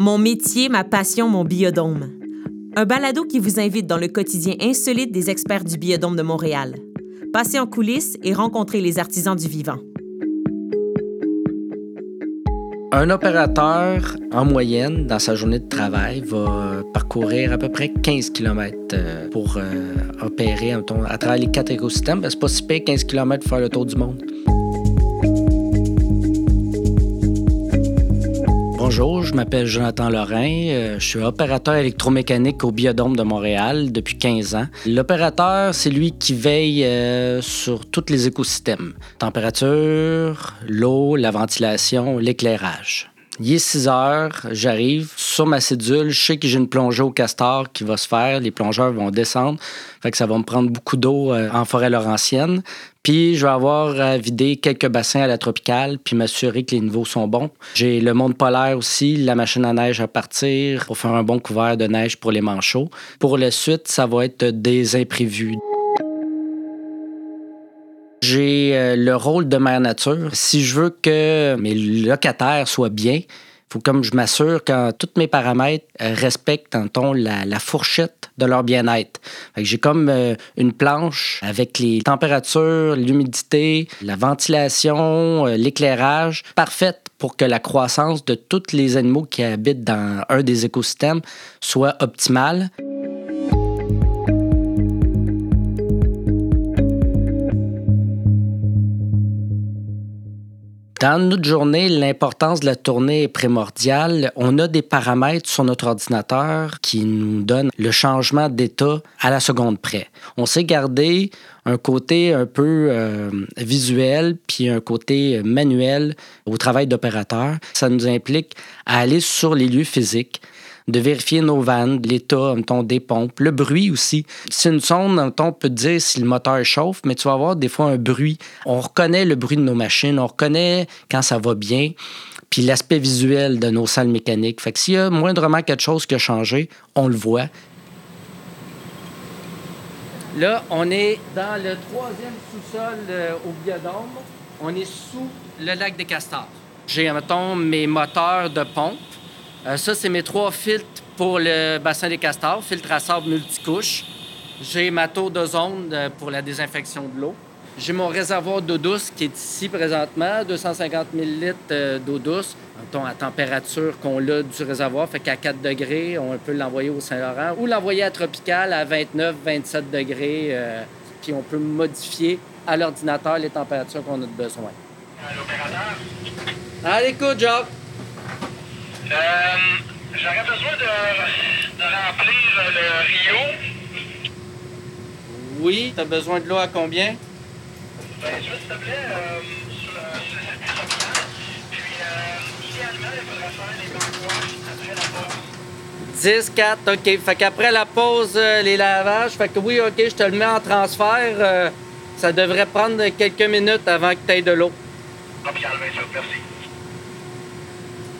Mon métier, ma passion, mon biodôme. Un balado qui vous invite dans le quotidien insolite des experts du biodôme de Montréal. Passez en coulisses et rencontrez les artisans du vivant. Un opérateur, en moyenne, dans sa journée de travail, va parcourir à peu près 15 km euh, pour euh, opérer à travers les quatre écosystèmes. Ben, c'est pas si pire 15 km pour faire le tour du monde. Bonjour, je m'appelle Jonathan Lorrain. Euh, je suis opérateur électromécanique au Biodôme de Montréal depuis 15 ans. L'opérateur, c'est lui qui veille euh, sur tous les écosystèmes. Température, l'eau, la ventilation, l'éclairage. Il est 6 heures, j'arrive sur ma cédule, je sais que j'ai une plongée au castor qui va se faire, les plongeurs vont descendre, fait que ça va me prendre beaucoup d'eau euh, en forêt laurentienne. Puis je vais avoir à vider quelques bassins à la tropicale, puis m'assurer que les niveaux sont bons. J'ai le monde polaire aussi, la machine à neige à partir pour faire un bon couvert de neige pour les manchots. Pour la suite, ça va être des imprévus. J'ai euh, le rôle de mère nature. Si je veux que mes locataires soient bien, faut comme je m'assure que tous mes paramètres euh, respectent la, la fourchette de leur bien-être. J'ai comme euh, une planche avec les températures, l'humidité, la ventilation, l'éclairage, parfaite pour que la croissance de tous les animaux qui habitent dans un des écosystèmes soit optimale. Dans notre journée, l'importance de la tournée est primordiale. On a des paramètres sur notre ordinateur qui nous donnent le changement d'état à la seconde près. On sait garder un côté un peu euh, visuel puis un côté manuel au travail d'opérateur. Ça nous implique à aller sur les lieux physiques, de vérifier nos vannes, l'état des pompes, le bruit aussi. C'est une sonde, on peut dire si le moteur chauffe, mais tu vas avoir des fois un bruit. On reconnaît le bruit de nos machines, on reconnaît quand ça va bien puis l'aspect visuel de nos salles mécaniques. Fait que s'il y a moindrement quelque chose qui a changé, on le voit. Là, on est dans le troisième sous-sol euh, au biodôme. On est sous le lac des Castors. J'ai, mettons, mes moteurs de pompe euh, ça, c'est mes trois filtres pour le bassin des castors, filtre à sable multicouche. J'ai ma tour d'ozone euh, pour la désinfection de l'eau. J'ai mon réservoir d'eau douce qui est ici présentement, 250 000 euh, d'eau douce. Mettons, à température qu'on a du réservoir, fait qu'à 4 degrés, on peut l'envoyer au Saint-Laurent ou l'envoyer à Tropical à 29, 27 degrés. puis on peut modifier à l'ordinateur les températures qu'on a besoin. À l'écoute, Job. Euh, J'aurais besoin de, de, remplir le Rio. Oui, t'as besoin de l'eau à combien? Ben, s'il te plaît, euh, sur, sur cette puissance Puis, euh, idéalement, il faudrait faire les blancoirs après la pause. 10, 4, OK. Fait qu'après la pause, euh, les lavages, fait que oui, OK, je te le mets en transfert. Euh, ça devrait prendre quelques minutes avant que tu aies de l'eau. Ah.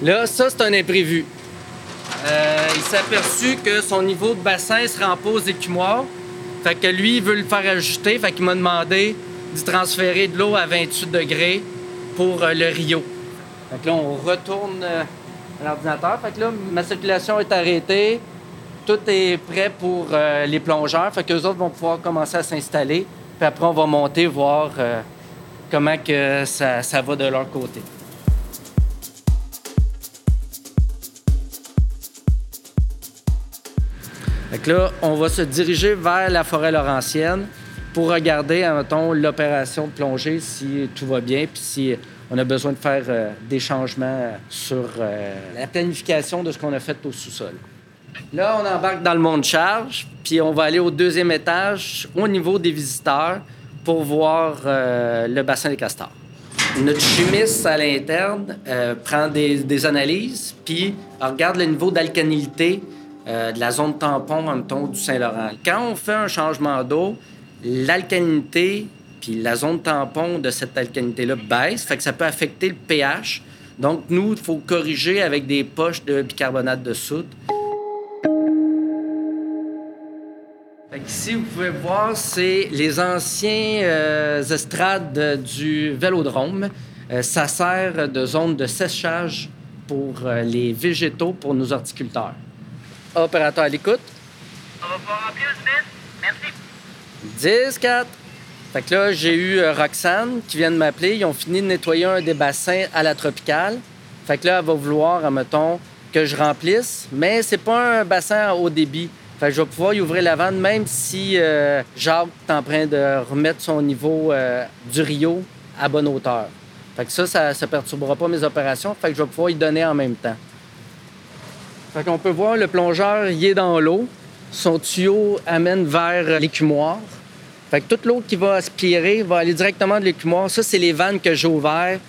Là, ça, c'est un imprévu. Euh, il s'est aperçu que son niveau de bassin se pas aux écumoires. Fait que lui, il veut le faire ajuster. Fait qu'il m'a demandé de transférer de l'eau à 28 degrés pour le Rio. Fait que là, on retourne euh, à l'ordinateur. Fait que là, ma circulation est arrêtée. Tout est prêt pour les plongeurs. Fait qu'eux autres vont pouvoir commencer à s'installer. Puis après, on va monter voir comment que ça, ça va de leur côté. Fait là, on va se diriger vers la forêt laurentienne pour regarder, mettons, l'opération de plongée, si tout va bien, puis si on a besoin de faire euh, des changements sur euh, la planification de ce qu'on a fait au sous-sol. Là, on embarque dans le monde charge, puis on va aller au deuxième étage, au niveau des visiteurs, pour voir euh, le bassin des castors. Notre chimiste à l'interne prend des, analyses, puis regarde le niveau d'alcanilité euh, de la zone tampon, en ton du Saint-Laurent. Quand on fait un changement d'eau, l'alcalinité puis la zone tampon de cette alcalinité-là baisse, fait que ça peut affecter le pH. Donc, nous, il faut corriger avec des poches de bicarbonate de soude. ici, vous pouvez voir, c'est les anciens euh, estrades du vélodrome. Euh, ça sert de zone de séchage pour euh, les végétaux pour nos horticulteurs. Opérateur à l'écoute. On va pouvoir remplir le 10. Merci. 10, 4. Fait que là, j'ai eu euh, Roxane qui vient de m'appeler. Ils ont fini de nettoyer un des bassins à la tropicale. Fait que là, elle va vouloir, mettons, que je remplisse, mais c'est pas un bassin à haut débit. Fait que je vais pouvoir y ouvrir la vanne même si euh, Jacques est en train de remettre son niveau euh, du Rio à bonne hauteur. Fait que ça, ça ne perturbera pas mes opérations. Fait que je vais pouvoir y donner en même temps. Fait qu'on peut voir le plongeur, il est dans l'eau. Son tuyau amène vers l'écumoire. Fait que toute l'eau qui va aspirer va aller directement de l'écumoire. Ça, c'est les vannes que j'ai ouvertes.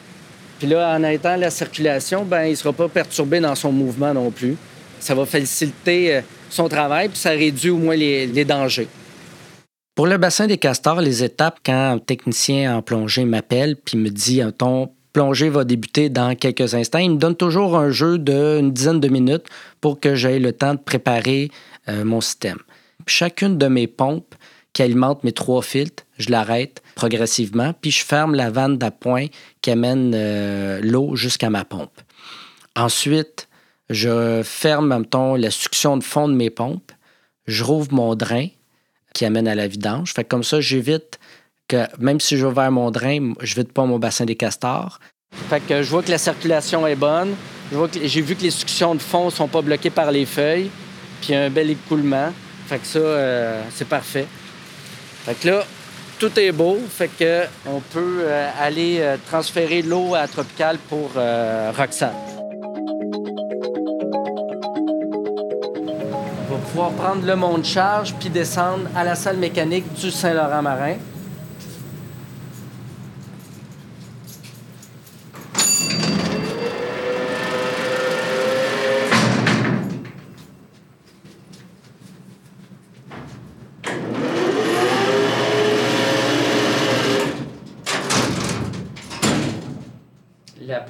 Puis là, en étant la circulation, ben il ne sera pas perturbé dans son mouvement non plus. Ça va faciliter euh, son travail, puis ça réduit au moins les, dangers. Pour le bassin des castors, les étapes, quand un technicien en plongée m'appelle puis me dit ton plongée va débuter dans quelques instants, il me donne toujours un jeu d'une dizaine de minutes pour que j'aie le temps de préparer euh, mon système. Puis chacune de mes pompes qui alimente mes trois filtres, je l'arrête progressivement, puis je ferme la vanne d'appoint qui amène euh, l'eau jusqu'à ma pompe. Ensuite, je ferme, mettons, la succion de fond de mes pompes, je rouvre mon drain qui amène à la vidange. Fait comme ça, j'évite que, même si j'ai ouvert mon drain, je vide pas mon bassin des castors. Fait que je vois que la circulation est bonne. J'ai vu que les suctions de fond sont pas bloquées par les feuilles. Puis un bel écoulement. Fait que ça, euh, c'est parfait. Fait que là, tout est beau. Fait que on peut euh, aller euh, transférer l'eau à Tropical pour euh, Roxane. On va pouvoir prendre le mont de charge puis descendre à la salle mécanique du Saint-Laurent-Marin.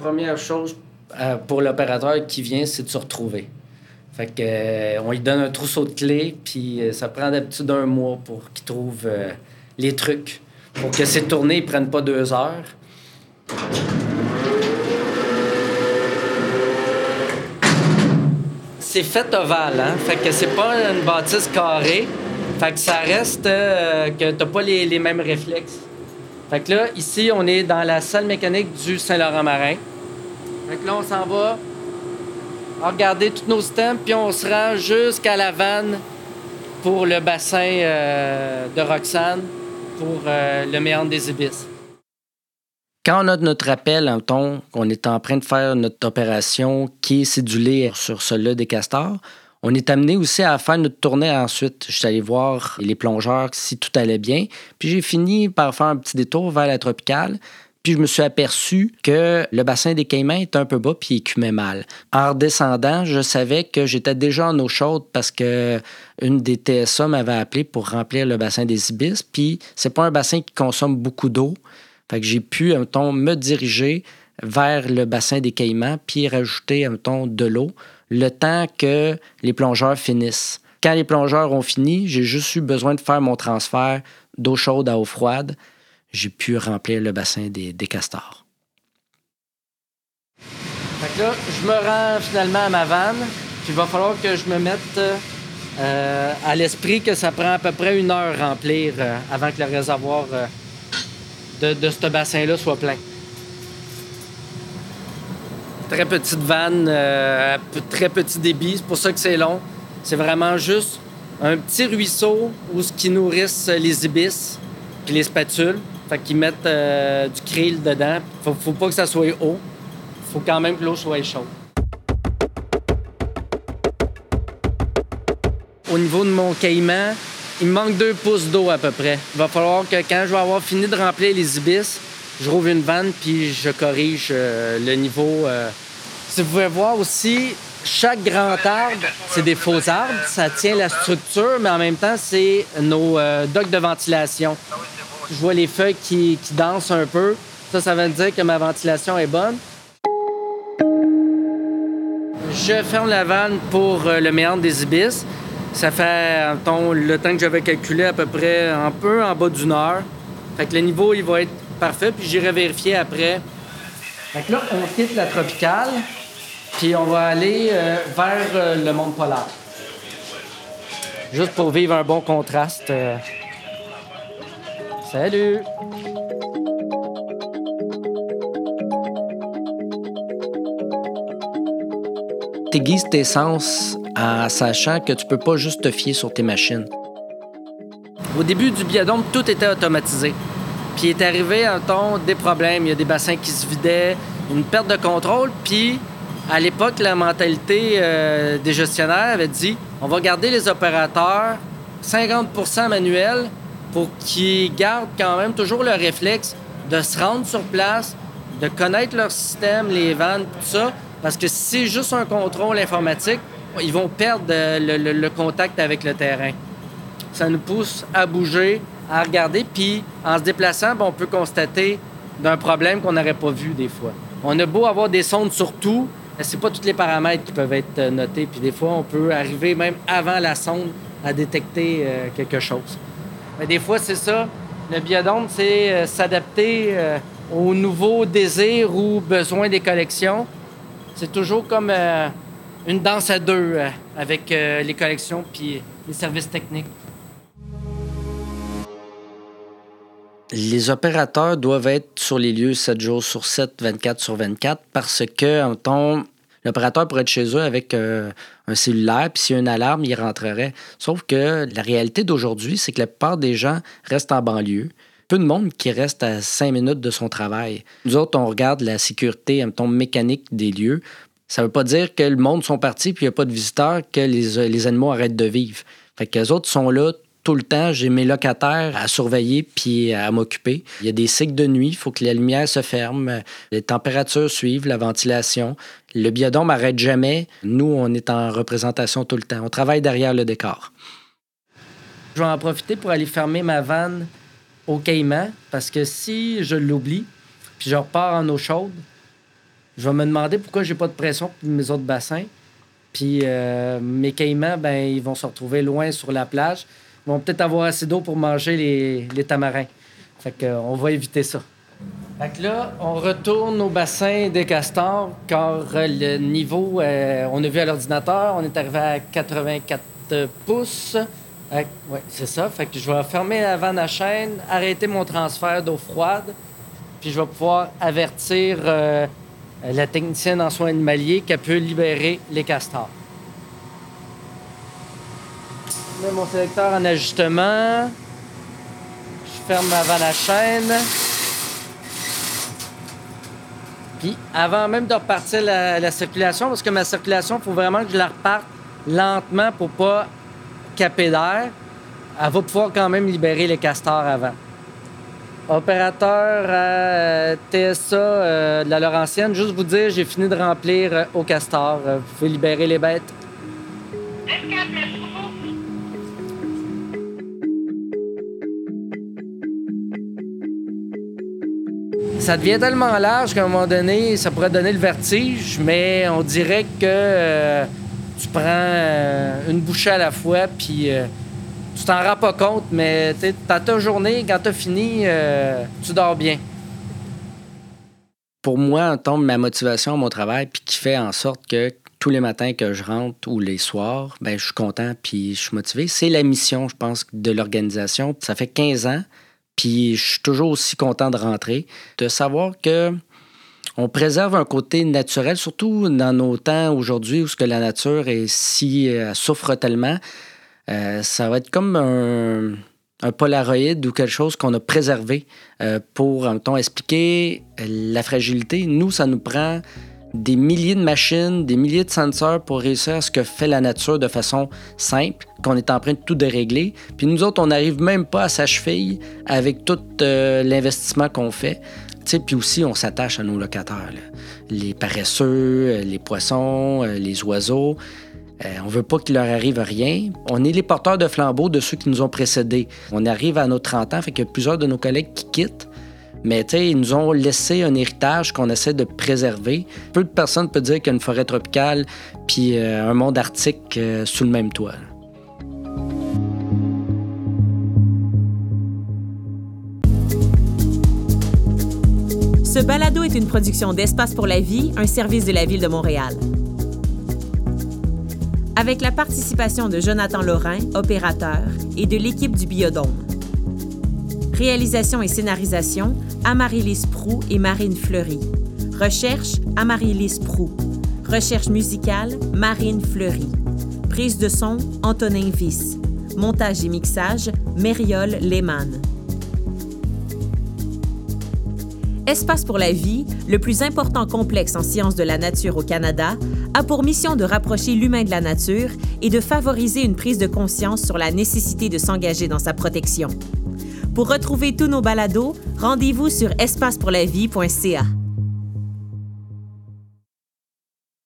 Première chose euh, pour l'opérateur qui vient, c'est de se retrouver. Fait que, euh, on lui donne un trousseau de clés, puis euh, ça prend d'habitude un mois pour qu'il trouve les trucs. Pour que ces tournées ne prennent pas deux heures. C'est fait ovale, hein? Fait que c'est pas une bâtisse carrée. Fait que ça reste que t'as pas les mêmes réflexes. Fait que là, ici, on est dans la salle mécanique du Saint-Laurent-Marin. Fait que là, on s'en va regarder tous nos systèmes, puis on se rend jusqu'à la vanne pour le bassin euh, de Roxane, pour euh, le méandre des Ibis. Quand on a notre appel, mettons, qu'on est en train de faire notre opération qui est cédulée sur celle-là des castors, on est amené aussi à faire notre tournée ensuite. Je suis allé voir les plongeurs si tout allait bien. Puis j'ai fini par faire un petit détour vers la tropicale. Puis je me suis aperçu que le bassin des Caïmans était un peu bas puis il écumait mal. En redescendant, je savais que j'étais déjà en eau chaude parce que une des TSA m'avait appelé pour remplir le bassin des Ibis. Puis c'est pas un bassin qui consomme beaucoup d'eau. Fait que j'ai pu, mettons, me diriger vers le bassin des Caïmans puis rajouter, mettons, de l'eau le temps que les plongeurs finissent. Quand les plongeurs ont fini, j'ai juste eu besoin de faire mon transfert d'eau chaude à eau froide. J'ai pu remplir le bassin des, castors. Fait que là, je me rends finalement à ma vanne. Il va falloir que je me mette euh, à l'esprit que ça prend à peu près une heure remplir euh, avant que le réservoir euh, de ce bassin-là soit plein. Très petite vanne, euh, très petit débit, c'est pour ça que c'est long. C'est vraiment juste un petit ruisseau où ce qui nourrissent les ibis puis les spatules. Fait qu'ils mettent euh, du krill dedans. Faut, faut pas que ça soit haut. Faut quand même que l'eau soit chaude. Au niveau de mon caïman, il me manque deux pouces d'eau à peu près. Il va falloir que quand je vais avoir fini de remplir les ibis, je rouvre une vanne puis je corrige euh, le niveau. euh. Si vous pouvez voir aussi, chaque grand arbre, c'est des faux arbres. Ça tient la structure, mais en même temps, c'est nos euh, docks de ventilation. Je vois les feuilles qui, qui dansent un peu. Ça, ça veut dire que ma ventilation est bonne. Je ferme la vanne pour euh, le méandre des ibis. Ça fait le temps que j'avais calculé à peu près un peu en bas d'une heure. Fait que le niveau, il va être parfait, puis j'irai vérifier après. Fait que là, on quitte la tropicale. puis on va aller euh, vers euh, le monde polaire. Juste pour vivre un bon contraste. euh. Salut! T'aiguises tes sens en sachant que tu peux pas juste te fier sur tes machines. Au début du biodôme, tout était automatisé. Puis il est arrivé un temps des problèmes. Il y a des bassins qui se vidaient, une perte de contrôle. Puis à l'époque, la mentalité euh, des gestionnaires avait dit on va garder les opérateurs 50% manuels pour qu'ils gardent quand même toujours le réflexe de se rendre sur place, de connaître leur système, les vannes, tout ça. Parce que si c'est juste un contrôle informatique, ils vont perdre euh, le contact avec le terrain. Ça nous pousse à bouger, à regarder, puis en se déplaçant, ben, on peut constater d'un problème qu'on n'aurait pas vu des fois. On a beau avoir des sondes sur tout, mais c'est pas tous les paramètres qui peuvent être euh, notés, puis des fois, on peut arriver même avant la sonde à détecter euh, quelque chose. Mais des fois, c'est ça. Le biodôme, c'est euh, s'adapter aux nouveaux désirs ou besoins des collections. C'est toujours comme une danse à deux avec les collections puis les services techniques. Les opérateurs doivent être sur les lieux 7 jours sur 7, 24 sur 24, parce que, en temps, l'opérateur pourrait être chez eux avec euh, un cellulaire, puis s'il y a une alarme, il rentrerait. Sauf que la réalité d'aujourd'hui, c'est que la plupart des gens restent en banlieue. Peu de monde qui reste à 5 minutes de son travail. Nous autres, on regarde la sécurité, en temps, mécanique des lieux. Ça veut pas dire que le monde sont partis puis il n'y a pas de visiteurs, que les, les animaux arrêtent de vivre. Fait que les autres sont là tout le temps. J'ai mes locataires à surveiller puis à m'occuper. Il y a des cycles de nuit, il faut que la lumière se ferme, les températures suivent, la ventilation. Le biodôme n'arrête jamais. Nous, on est en représentation tout le temps. On travaille derrière le décor. Je vais en profiter pour aller fermer ma vanne au Caïman parce que si je l'oublie puis je repars en eau chaude, je vais me demander pourquoi j'ai pas de pression pour mes autres bassins. Puis euh, mes caïmans, ben, ils vont se retrouver loin sur la plage. Vont peut-être avoir assez d'eau pour manger les, tamarins. Fait que, euh, va éviter ça. Fait que là, on retourne au bassin des castors car euh, le niveau, euh, on a vu à l'ordinateur, on est arrivé à 84 pouces. C'est ça. Fait que je vais fermer la vanne à chaîne, arrêter mon transfert d'eau froide, puis je vais pouvoir avertir la technicienne en soins animaliers qu'elle peut libérer les castors. Je mets mon sélecteur en ajustement. Je ferme ma vanne à chaîne. Puis avant même de repartir la, la circulation, parce que ma circulation, il faut vraiment que je la reparte lentement pour pas caper d'air. Elle va pouvoir quand même libérer les castors avant. Opérateur euh, TSA euh, de la Laurentienne, juste vous dire, j'ai fini de remplir euh, au castor. Vous pouvez libérer les bêtes. 10 merci beaucoup. Ça devient tellement large qu'à un moment donné, ça pourrait donner le vertige, mais on dirait que euh, tu prends euh, une bouchée à la fois, puis euh, tu t'en rends pas compte, mais dans ta journée, quand t'as fini, tu dors bien. Pour moi, tombe ma motivation à mon travail, puis qui fait en sorte que tous les matins que je rentre ou les soirs, ben, je suis content puis je suis motivé. C'est la mission, je pense, de l'organisation. Ça fait 15 ans, puis je suis toujours aussi content de rentrer, de savoir que on préserve un côté naturel, surtout dans nos temps aujourd'hui où la nature est si euh, souffre tellement. Euh, ça va être comme un, un polaroïde ou quelque chose qu'on a préservé euh, pour, en expliquer la fragilité. Nous, ça nous prend des milliers de machines, des milliers de senseurs pour réussir à ce que fait la nature de façon simple, qu'on est en train de tout dérégler. Puis nous autres, on n'arrive même pas à sa avec tout euh, l'investissement qu'on fait. Puis aussi, on s'attache à nos locataires. Les paresseux, euh, les poissons, euh, les oiseaux. On veut pas qu'il leur arrive rien. On est les porteurs de flambeaux de ceux qui nous ont précédés. On arrive à nos 30 ans, fait qu'il y a plusieurs de nos collègues qui quittent. Mais tu sais, ils nous ont laissé un héritage qu'on essaie de préserver. Peu de personnes peuvent dire qu'il y a une forêt tropicale puis euh, un monde arctique euh, sous le même toit. Ce balado est une production d'Espace pour la vie, un service de la Ville de Montréal. avec la participation de Jonathan Lorrain, opérateur, et de l'équipe du Biodôme. Réalisation et scénarisation, Amaryllis Prou et Marine Fleury. Recherche, Amaryllis Prou. Recherche musicale, Marine Fleury. Prise de son, Antonin Viss. Montage et mixage, Mériole Lehmann. Espace pour la vie, le plus important complexe en sciences de la nature au Canada, a pour mission de rapprocher l'humain de la nature et de favoriser une prise de conscience sur la nécessité de s'engager dans sa protection. Pour retrouver tous nos balados, rendez-vous sur espacepourlavie.ca.